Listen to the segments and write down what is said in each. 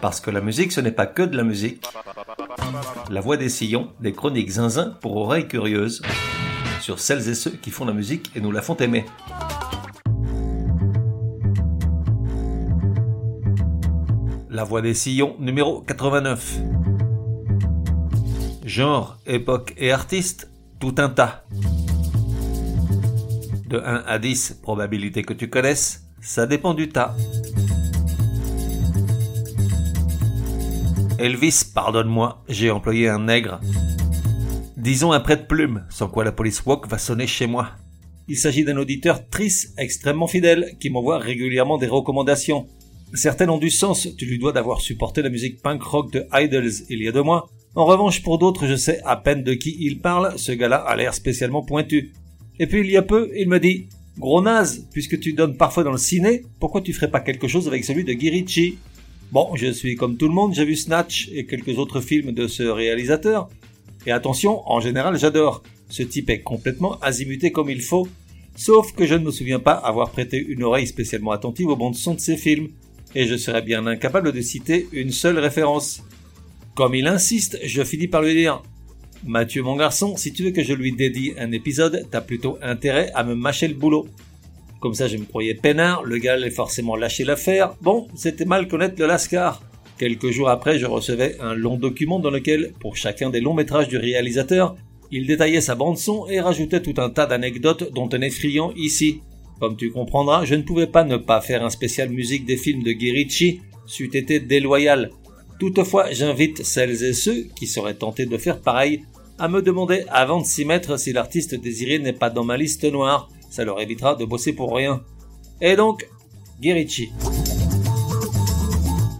Parce que la musique, ce n'est pas que de la musique. La voix des sillons, des chroniques zinzin pour oreilles curieuses, sur celles et ceux qui font la musique et nous la font aimer. La voix des sillons numéro 89. Genre, époque et artiste, tout un tas. De 1 à 10, probabilité que tu connaisses, ça dépend du tas. Elvis, pardonne-moi, j'ai employé un nègre. Disons un prête-plume, sans quoi la police walk va sonner chez moi. Il s'agit d'un auditeur triste, extrêmement fidèle, qui m'envoie régulièrement des recommandations. Certaines ont du sens, tu lui dois d'avoir supporté la musique punk rock de Idols il y a deux mois. En revanche, pour d'autres, je sais à peine de qui il parle, ce gars-là a l'air spécialement pointu. Et puis il y a peu, il me dit Gros naze, puisque tu donnes parfois dans le ciné, pourquoi tu ferais pas quelque chose avec celui de Guy Bon, je suis comme tout le monde, j'ai vu Snatch et quelques autres films de ce réalisateur. Et attention, en général, j'adore. Ce type est complètement azimuté comme il faut, sauf que je ne me souviens pas avoir prêté une oreille spécialement attentive au bon son de ses films, et je serais bien incapable de citer une seule référence. Comme il insiste, je finis par lui dire Mathieu, mon garçon, si tu veux que je lui dédie un épisode, t'as plutôt intérêt à me mâcher le boulot. Comme ça, je me croyais peinard, le gars allait forcément lâcher l'affaire. Bon, c'était mal connaître le Lascar. Quelques jours après, je recevais un long document dans lequel, pour chacun des longs métrages du réalisateur, il détaillait sa bande-son et rajoutait tout un tas d'anecdotes dont on est friand ici. Comme tu comprendras, je ne pouvais pas ne pas faire un spécial musique des films de Guy c'eût été déloyal. Toutefois, j'invite celles et ceux qui seraient tentés de faire pareil à me demander avant de s'y mettre si l'artiste désiré n'est pas dans ma liste noire. Ça leur évitera de bosser pour rien. Et donc, Guirichi.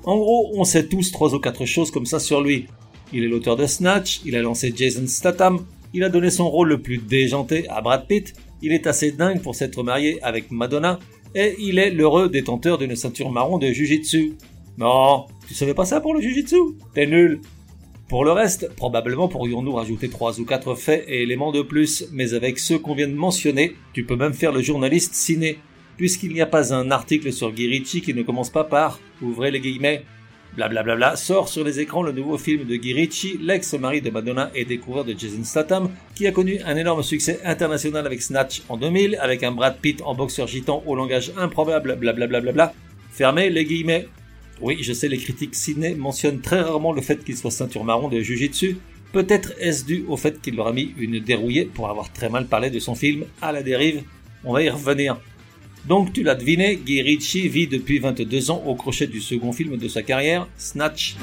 En gros, on sait tous trois ou quatre choses comme ça sur lui. Il est l'auteur de Snatch, il a lancé Jason Statham, il a donné son rôle le plus déjanté à Brad Pitt, il est assez dingue pour s'être marié avec Madonna, et il est l'heureux détenteur d'une ceinture marron de Jujitsu. Non, tu savais pas ça pour le Jujitsu T'es nul. Pour le reste, probablement pourrions-nous rajouter trois ou quatre faits et éléments de plus, mais avec ceux qu'on vient de mentionner, tu peux même faire le journaliste ciné, puisqu'il n'y a pas un article sur Guy qui ne commence pas par, ouvrez les guillemets, Blablabla sort sur les écrans le nouveau film de Guy l'ex-mari de Madonna et découvreur de Jason Statham, qui a connu un énorme succès international avec Snatch en 2000, avec un Brad Pitt en boxeur gitan au langage improbable, blablabla. Fermez les guillemets. Oui, je sais, les critiques ciné mentionnent très rarement le fait qu'il soit ceinture marron de Jujitsu. Peut-être est-ce dû au fait qu'il leur a mis une dérouillée pour avoir très mal parlé de son film À la dérive. On va y revenir. Donc tu l'as deviné, Guy Ritchie vit depuis 22 ans au crochet du second film de sa carrière, Snatch.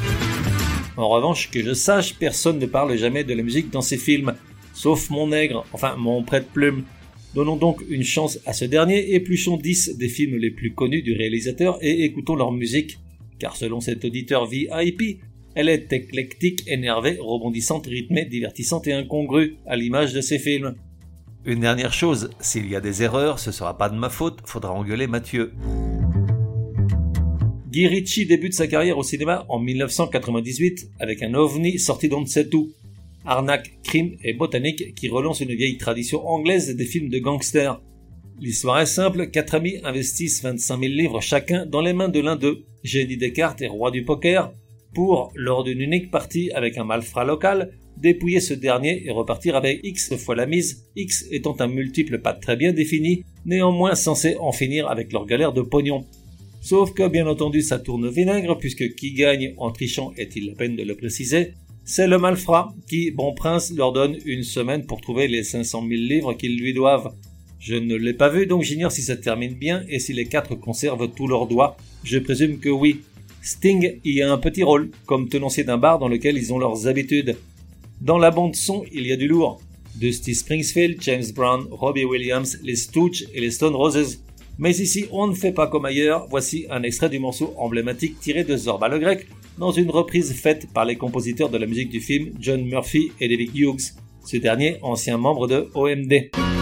En revanche, que je sache, personne ne parle jamais de la musique dans ses films, sauf mon nègre, enfin mon prête-plume. Donnons donc une chance à ce dernier, épluchons 10 des films les plus connus du réalisateur et écoutons leur musique car selon cet auditeur VIP, elle est éclectique, énervée, rebondissante, rythmée, divertissante et incongrue, à l'image de ses films. Une dernière chose, s'il y a des erreurs, ce sera pas de ma faute, faudra engueuler Mathieu. Guy Ritchie débute sa carrière au cinéma en 1998 avec un ovni sorti d'on ne sait où. Arnaque, crime et botanique qui relance une vieille tradition anglaise des films de gangsters. L'histoire est simple, quatre amis investissent 25 000 livres chacun dans les mains de l'un d'eux, génie des cartes et roi du poker, pour, lors d'une unique partie avec un malfrat local, dépouiller ce dernier et repartir avec X fois la mise, X étant un multiple pas très bien défini, néanmoins censé en finir avec leur galère de pognon. Sauf que bien entendu ça tourne vinaigre puisque qui gagne en trichant est-il la peine de le préciser? C'est le malfrat qui, bon prince, leur donne une semaine pour trouver les 500 000 livres qu'ils lui doivent. Je ne l'ai pas vu, donc j'ignore si ça termine bien et si les quatre conservent tous leurs doigts. Je présume que oui. Sting y a un petit rôle, comme tenancier d'un bar dans lequel ils ont leurs habitudes. Dans la bande son, il y a du lourd. Dusty Springfield, James Brown, Robbie Williams, les Stooges et les Stone Roses. Mais ici, on ne fait pas comme ailleurs. Voici un extrait du morceau emblématique tiré de Zorba le Grec, dans une reprise faite par les compositeurs de la musique du film John Murphy et David Hughes, ce dernier ancien membre de OMD.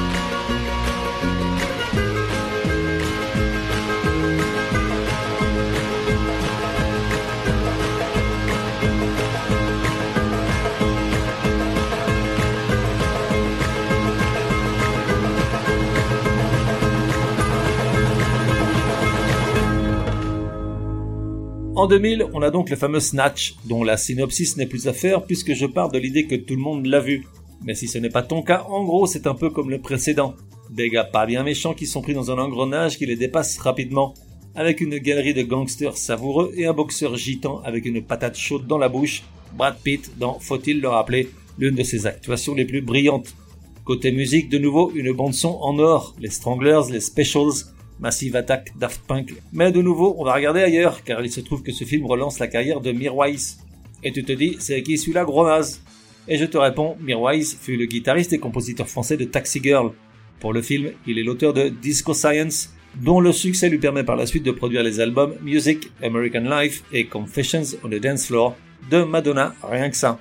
En 2000, on a donc le fameux Snatch, dont la synopsis n'est plus à faire puisque je pars de l'idée que tout le monde l'a vu. Mais si ce n'est pas ton cas, en gros c'est un peu comme le précédent. Des gars pas bien méchants qui sont pris dans un engrenage qui les dépasse rapidement, avec une galerie de gangsters savoureux et un boxeur gitan avec une patate chaude dans la bouche, Brad Pitt dans, faut-il le rappeler, l'une de ses actuations les plus brillantes. Côté musique, de nouveau, une bande-son en or, les Stranglers, les Specials, Massive Attack, Daft Punk. Mais de nouveau, on va regarder ailleurs, car il se trouve que ce film relance la carrière de Mirwais. Et tu te dis, c'est qui celui-là, gros naze Et je te réponds, Mirwais fut le guitariste et compositeur français de Taxi Girl. Pour le film, il est l'auteur de Disco Science, dont le succès lui permet par la suite de produire les albums Music, American Life et Confessions on the Dance Floor de Madonna, rien que ça.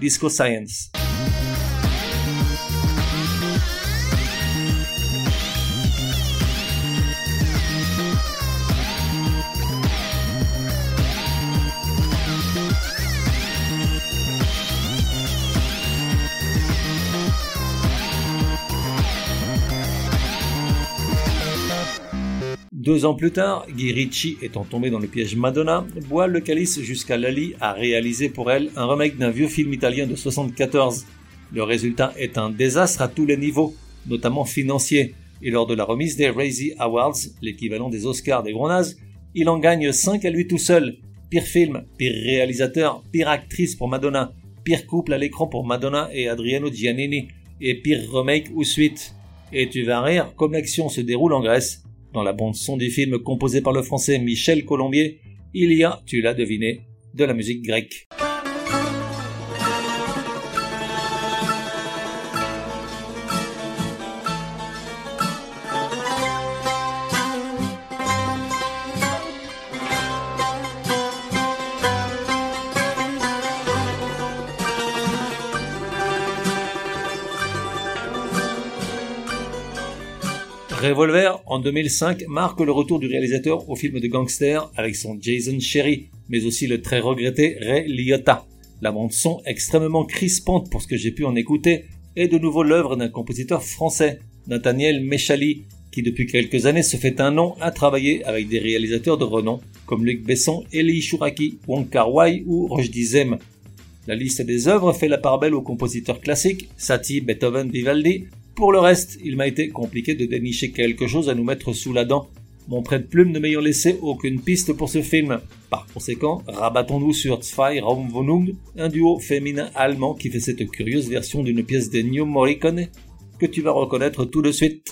Disco Science. Deux ans plus tard, Guy Ritchie, étant tombé dans le piège Madonna, boit le calice jusqu'à Lali a réalisé pour elle un remake d'un vieux film italien de 74. Le résultat est un désastre à tous les niveaux, notamment financier, et lors de la remise des Razzie Awards, l'équivalent des Oscars des gros il en gagne 5 à lui tout seul. Pire film, pire réalisateur, pire actrice pour Madonna, pire couple à l'écran pour Madonna et Adriano Giannini, et pire remake ou suite. Et tu vas rire, comme l'action se déroule en Grèce, dans la bande-son du film composé par le français Michel Colombier, il y a, tu l'as deviné, de la musique grecque. Revolver, en 2005, marque le retour du réalisateur au film de gangster avec son Jason Sherry, mais aussi le très regretté Ray Liotta. La bande son extrêmement crispante pour ce que j'ai pu en écouter est de nouveau l'œuvre d'un compositeur français, Nathaniel Mechali, qui depuis quelques années se fait un nom à travailler avec des réalisateurs de renom comme Luc Besson, Eli Chouraki, Wong Kar Wai ou Rochdi Zem. La liste des œuvres fait la part belle aux compositeurs classiques, Satie, Beethoven, Vivaldi, pour le reste, il m'a été compliqué de dénicher quelque chose à nous mettre sous la dent, mon prête-plume ne m'ayant laissé aucune piste pour ce film. Par conséquent, rabattons-nous sur Zwei Raumwohnung, un duo féminin allemand qui fait cette curieuse version d'une pièce de New Morricone que tu vas reconnaître tout de suite.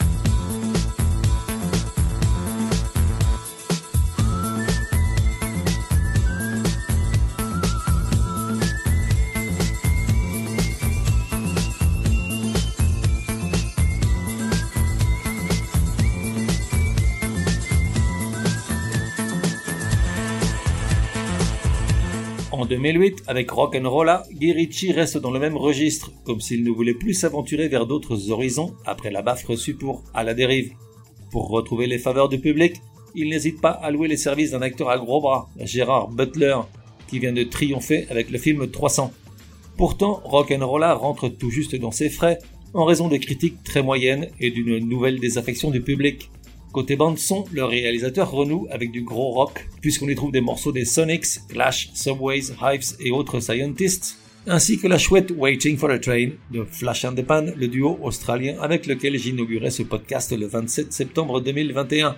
En 2008, avec Rock'n'Rolla, Guy Ritchie reste dans le même registre, comme s'il ne voulait plus s'aventurer vers d'autres horizons après la baffe reçue pour À la dérive. Pour retrouver les faveurs du public, il n'hésite pas à louer les services d'un acteur à gros bras, Gérard Butler, qui vient de triompher avec le film 300. Pourtant, Rock'n'Rolla rentre tout juste dans ses frais en raison de critiques très moyennes et d'une nouvelle désaffection du public. Côté bande son, le réalisateur renoue avec du gros rock, puisqu'on y trouve des morceaux des Sonics, Clash, Subways, Hives et autres Scientists, ainsi que la chouette Waiting for a Train de Flash and the Pan, le duo australien avec lequel j'inaugurais ce podcast le 27 septembre 2021.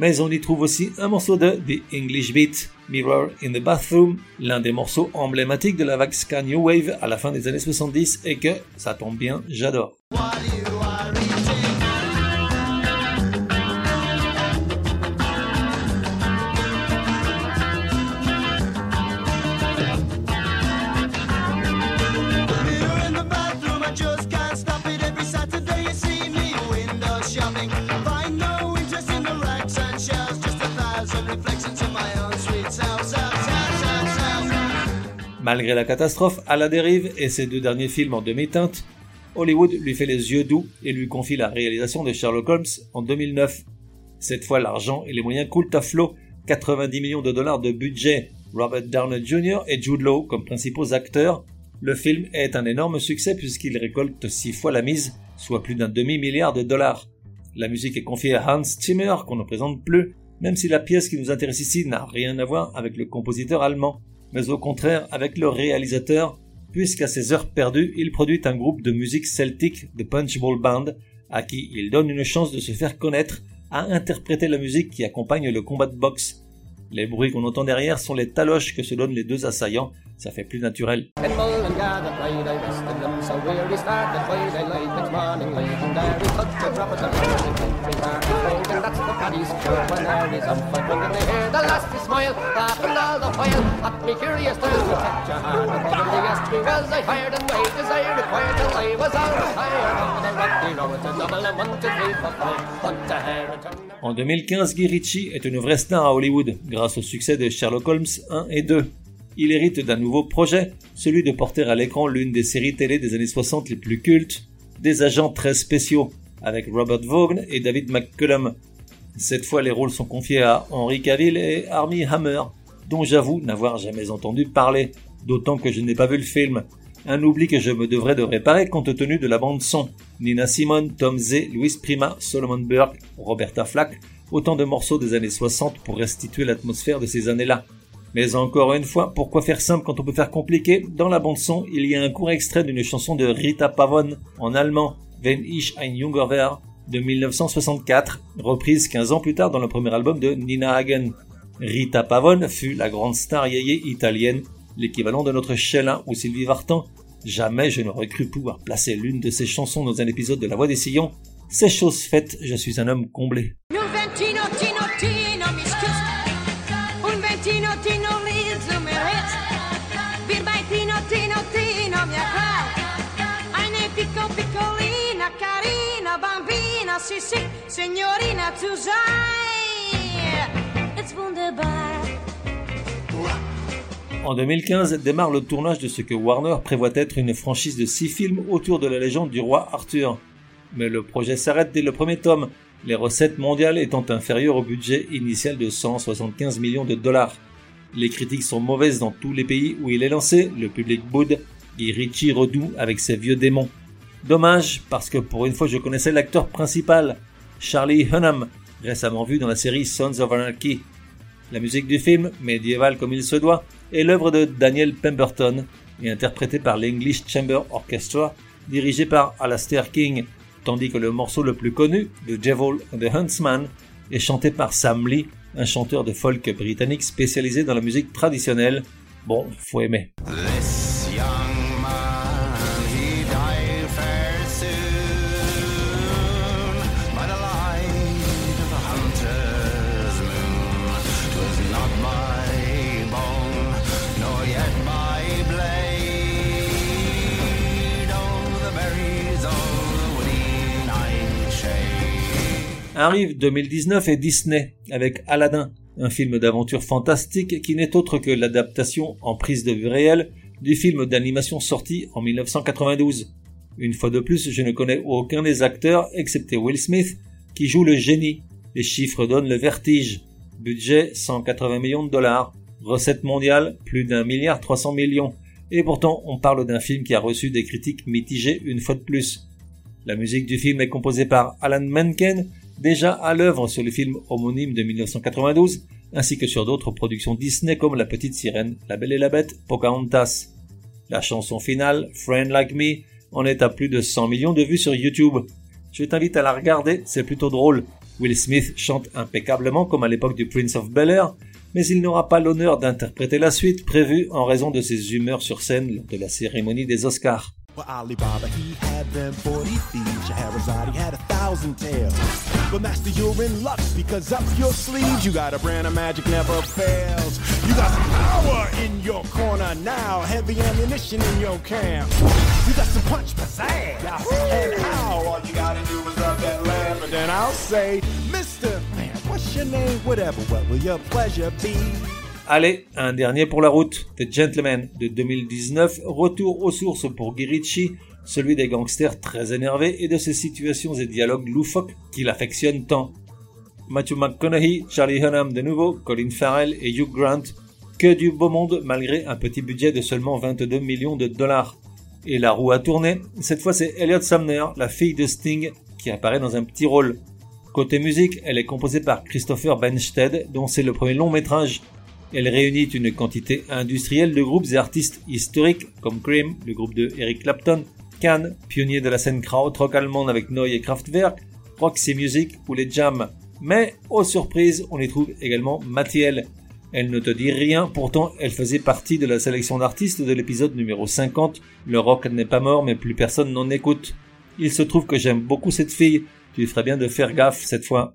Mais on y trouve aussi un morceau de The English Beat, Mirror in the Bathroom, l'un des morceaux emblématiques de la vague New Wave à la fin des années 70 et que, ça tombe bien, j'adore. Malgré la catastrophe, à la dérive et ses deux derniers films en demi-teinte, Hollywood lui fait les yeux doux et lui confie la réalisation de Sherlock Holmes en 2009. Cette fois, l'argent et les moyens coulent à flot, 90 millions de dollars de budget, Robert Downey Jr. et Jude Law comme principaux acteurs. Le film est un énorme succès puisqu'il récolte six fois la mise, soit plus d'un demi-milliard de dollars. La musique est confiée à Hans Zimmer, qu'on ne présente plus, même si la pièce qui nous intéresse ici n'a rien à voir avec le compositeur allemand, mais au contraire avec le réalisateur, puisqu'à ses heures perdues, il produit un groupe de musique celtique, The Punchball Band, à qui il donne une chance de se faire connaître, à interpréter la musique qui accompagne le combat de boxe. Les bruits qu'on entend derrière sont les taloches que se donnent les deux assaillants ça fait plus naturel. En 2015, Guy Ritchie est une vraie star à Hollywood grâce au succès de Sherlock Holmes 1 et 2 il hérite d'un nouveau projet, celui de porter à l'écran l'une des séries télé des années 60 les plus cultes, des agents très spéciaux, avec Robert Vaughn et David McCullum. Cette fois, les rôles sont confiés à Henry Cavill et Armie Hammer, dont j'avoue n'avoir jamais entendu parler, d'autant que je n'ai pas vu le film. Un oubli que je me devrais de réparer compte tenu de la bande son. Nina Simone, Tom Zé, Louis Prima, Solomon Burke, Roberta Flack, autant de morceaux des années 60 pour restituer l'atmosphère de ces années-là. Mais encore une fois, pourquoi faire simple quand on peut faire compliqué? Dans la bande son, il y a un court extrait d'une chanson de Rita Pavon en allemand, Wenn ich ein Junger wäre, de 1964, reprise 15 ans plus tard dans le premier album de Nina Hagen. Rita Pavone fut la grande star yéyé italienne, l'équivalent de notre Sheila ou Sylvie Vartan. Jamais je n'aurais cru pouvoir placer l'une de ses chansons dans un épisode de La Voix des Sillons. C'est chose faite, je suis un homme comblé. En 2015 démarre le tournage de ce que Warner prévoit être une franchise de six films autour de la légende du roi Arthur. Mais le projet s'arrête dès le premier tome, les recettes mondiales étant inférieures au budget initial de 175 millions de dollars. Les critiques sont mauvaises dans tous les pays où il est lancé, le public boude, et Richie redoue avec ses vieux démons. Dommage, parce que pour une fois je connaissais l'acteur principal, Charlie Hunnam, récemment vu dans la série Sons of Anarchy. La musique du film, médiévale comme il se doit, est l'œuvre de Daniel Pemberton et interprétée par l'English Chamber Orchestra, dirigé par Alastair King, tandis que le morceau le plus connu, The Devil and the Huntsman, est chanté par Sam Lee, un chanteur de folk britannique spécialisé dans la musique traditionnelle. Bon, faut aimer. Arrive 2019 et Disney avec Aladdin, un film d'aventure fantastique qui n'est autre que l'adaptation en prise de vue réelle du film d'animation sorti en 1992. Une fois de plus, je ne connais aucun des acteurs excepté Will Smith qui joue le génie. Les chiffres donnent le vertige. Budget 180 millions de dollars. Recette mondiale plus d'un milliard 300 millions. Et pourtant, on parle d'un film qui a reçu des critiques mitigées une fois de plus. La musique du film est composée par Alan Menken, déjà à l'œuvre sur le film homonyme de 1992, ainsi que sur d'autres productions Disney comme La Petite Sirène, La Belle et la Bête, Pocahontas. La chanson finale, Friend Like Me, en est à plus de 100 millions de vues sur YouTube. Je t'invite à la regarder, c'est plutôt drôle. Will Smith chante impeccablement comme à l'époque du Prince of Bel-Air, mais il n'aura pas l'honneur d'interpréter la suite prévue en raison de ses humeurs sur scène lors de la cérémonie des Oscars. Well, Alibaba, he had them 40 thieves. Scheherazade had a thousand tales. But master, you're in luck because up your sleeves, you got a brand of magic never fails. You got some power in your corner now, heavy ammunition in your camp. You got some punch pizzazz. And how all you gotta do is rub that lamp, and then I'll say, Mister, man, what's your name? Whatever, what will your pleasure be? Allez, un dernier pour la route, The Gentleman de 2019, retour aux sources pour Guy celui des gangsters très énervés et de ses situations et dialogues loufoques qu'il affectionne tant. Matthew McConaughey, Charlie Hunnam de nouveau, Colin Farrell et Hugh Grant, que du beau monde malgré un petit budget de seulement 22 millions de dollars. Et la roue a tourné, cette fois c'est Elliot Sumner, la fille de Sting, qui apparaît dans un petit rôle. Côté musique, elle est composée par Christopher Bensted, dont c'est le premier long métrage. Elle réunit une quantité industrielle de groupes et artistes historiques comme Cream, le groupe de Eric Clapton, Can, pionnier de la scène krautrock allemande avec Neu et Kraftwerk, Roxy Music ou les Jam. Mais, aux surprises, on y trouve également Mathiel. Elle ne te dit rien, pourtant elle faisait partie de la sélection d'artistes de l'épisode numéro 50. Le rock n'est pas mort, mais plus personne n'en écoute. Il se trouve que j'aime beaucoup cette fille, tu ferais bien de faire gaffe cette fois.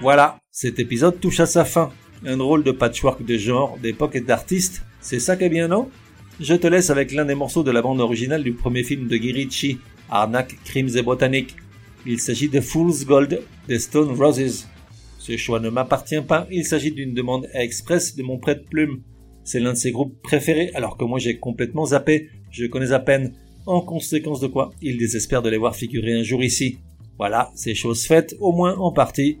Voilà, cet épisode touche à sa fin un drôle de patchwork de genre, d'époque et d'artistes. C'est ça qui est bien, non? Je te laisse avec l'un des morceaux de la bande originale du premier film de Guy Ritchie, Arnaque, Crimes et Botanique. Il s'agit de Fool's Gold des Stone Roses. Ce choix ne m'appartient pas, il s'agit d'une demande express de mon prête-plume. C'est l'un de ses groupes préférés alors que moi j'ai complètement zappé, je connais à peine, en conséquence de quoi il désespère de les voir figurer un jour ici. Voilà, c'est chose faite, au moins en partie.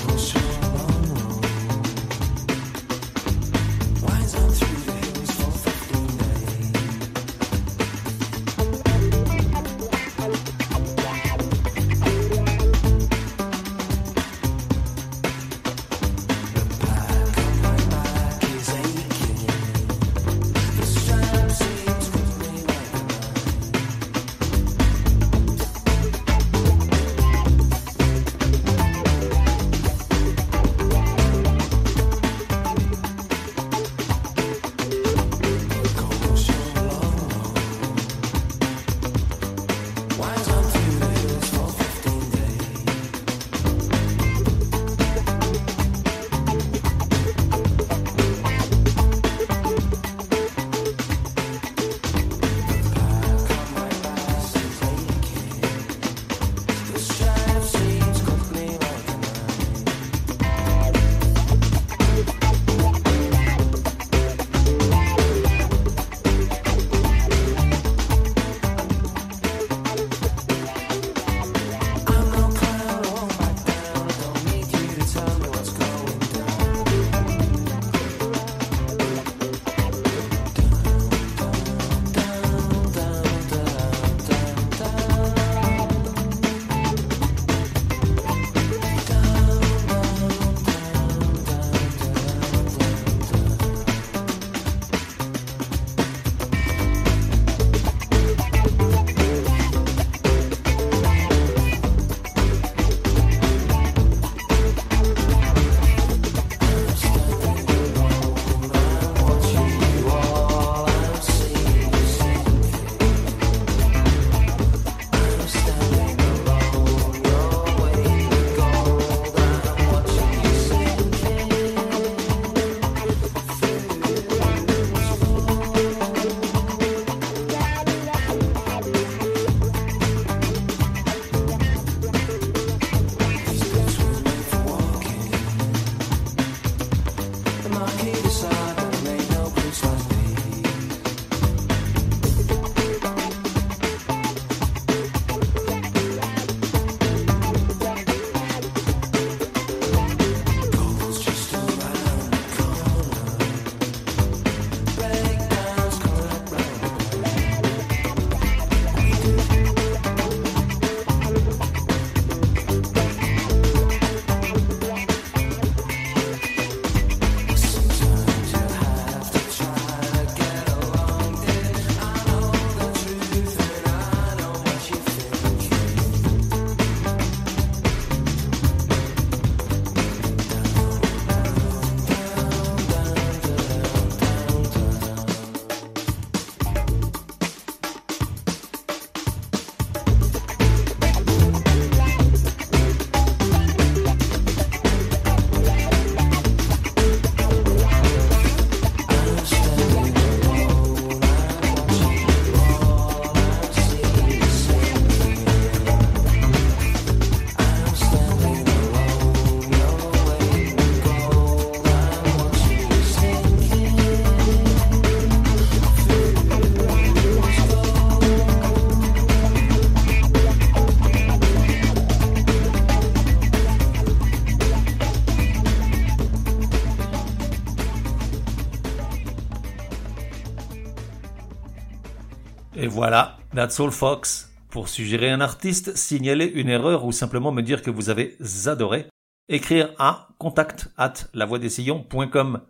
That's all Fox. Pour suggérer un artiste, signaler une erreur ou simplement me dire que vous avez adoré, écrire à contact at lavoidessillons.com.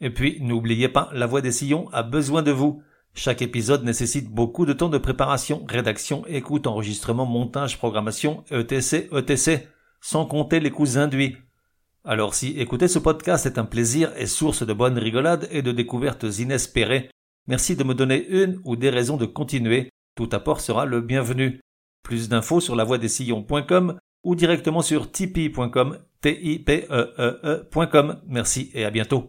Et puis, n'oubliez pas, La Voix des Sillons a besoin de vous. Chaque épisode nécessite beaucoup de temps de préparation, rédaction, écoute, enregistrement, montage, programmation, etc., etc., sans compter les coûts induits. Alors si écouter ce podcast est un plaisir et source de bonnes rigolades et de découvertes inespérées, merci de me donner une ou des raisons de continuer. Tout apport sera le bienvenu. Plus d'infos sur lavoidessillons.com ou directement sur tipeee.com, e e, e Merci et à bientôt.